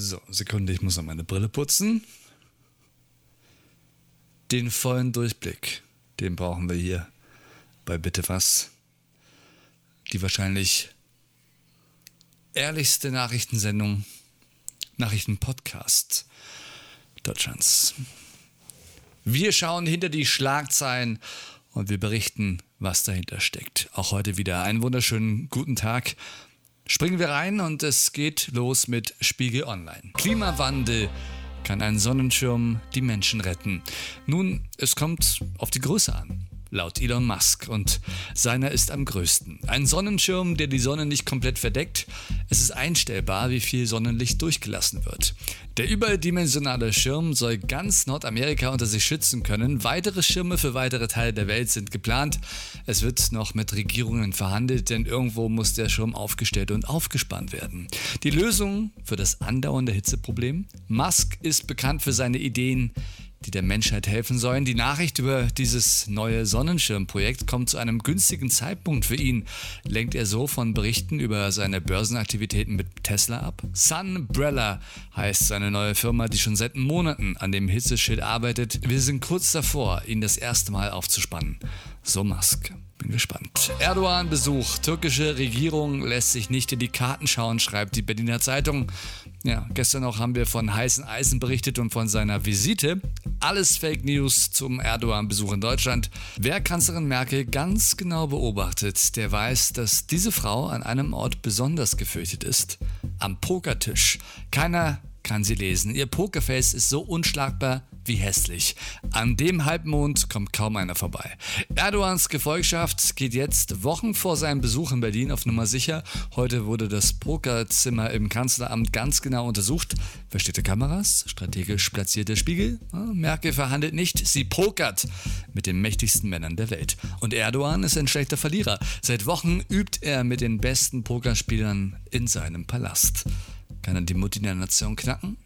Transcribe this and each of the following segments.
So, Sekunde, ich muss noch meine Brille putzen. Den vollen Durchblick, den brauchen wir hier bei Bitte was. Die wahrscheinlich ehrlichste Nachrichtensendung, Nachrichtenpodcast Deutschlands. Wir schauen hinter die Schlagzeilen und wir berichten, was dahinter steckt. Auch heute wieder einen wunderschönen guten Tag. Springen wir rein und es geht los mit Spiegel Online. Klimawandel kann ein Sonnenschirm die Menschen retten. Nun, es kommt auf die Größe an laut Elon Musk. Und seiner ist am größten. Ein Sonnenschirm, der die Sonne nicht komplett verdeckt. Es ist einstellbar, wie viel Sonnenlicht durchgelassen wird. Der überdimensionale Schirm soll ganz Nordamerika unter sich schützen können. Weitere Schirme für weitere Teile der Welt sind geplant. Es wird noch mit Regierungen verhandelt, denn irgendwo muss der Schirm aufgestellt und aufgespannt werden. Die Lösung für das andauernde Hitzeproblem? Musk ist bekannt für seine Ideen, die der Menschheit helfen sollen. Die Nachricht über dieses neue Sonnenschirmprojekt kommt zu einem günstigen Zeitpunkt für ihn. Lenkt er so von Berichten über seine Börsenaktivitäten mit Tesla ab? Sunbrella heißt seine neue Firma, die schon seit Monaten an dem Hitzeschild arbeitet. Wir sind kurz davor, ihn das erste Mal aufzuspannen. So Musk. Bin gespannt. Erdogan-Besuch. Türkische Regierung lässt sich nicht in die Karten schauen, schreibt die Berliner Zeitung. Ja, gestern noch haben wir von heißen Eisen berichtet und von seiner Visite. Alles Fake News zum Erdogan-Besuch in Deutschland. Wer Kanzlerin Merkel ganz genau beobachtet, der weiß, dass diese Frau an einem Ort besonders gefürchtet ist. Am Pokertisch. Keiner kann sie lesen. Ihr Pokerface ist so unschlagbar wie hässlich. An dem Halbmond kommt kaum einer vorbei. Erdogans Gefolgschaft geht jetzt Wochen vor seinem Besuch in Berlin auf Nummer sicher. Heute wurde das Pokerzimmer im Kanzleramt ganz genau untersucht. Versteckte Kameras, strategisch platzierte Spiegel. Merkel verhandelt nicht, sie pokert mit den mächtigsten Männern der Welt. Und Erdogan ist ein schlechter Verlierer. Seit Wochen übt er mit den besten Pokerspielern in seinem Palast. Kann er die Mutti der Nation knacken?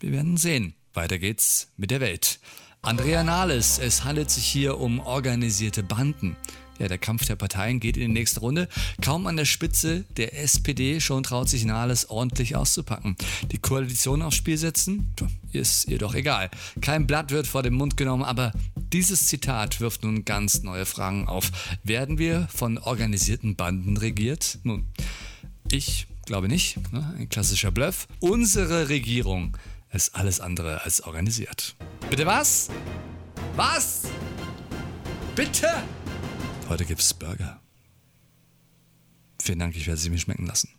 Wir werden sehen. Weiter geht's mit der Welt. Andrea Nahles, es handelt sich hier um organisierte Banden. Ja, der Kampf der Parteien geht in die nächste Runde. Kaum an der Spitze der SPD, schon traut sich Nahles ordentlich auszupacken. Die Koalition aufs Spiel setzen? Ist ihr doch egal. Kein Blatt wird vor den Mund genommen, aber dieses Zitat wirft nun ganz neue Fragen auf. Werden wir von organisierten Banden regiert? Nun, ich glaube nicht. Ne? Ein klassischer Bluff. Unsere Regierung ist alles andere als organisiert. Bitte was? Was? Bitte? Heute gibt's Burger. Vielen Dank, ich werde sie mir schmecken lassen.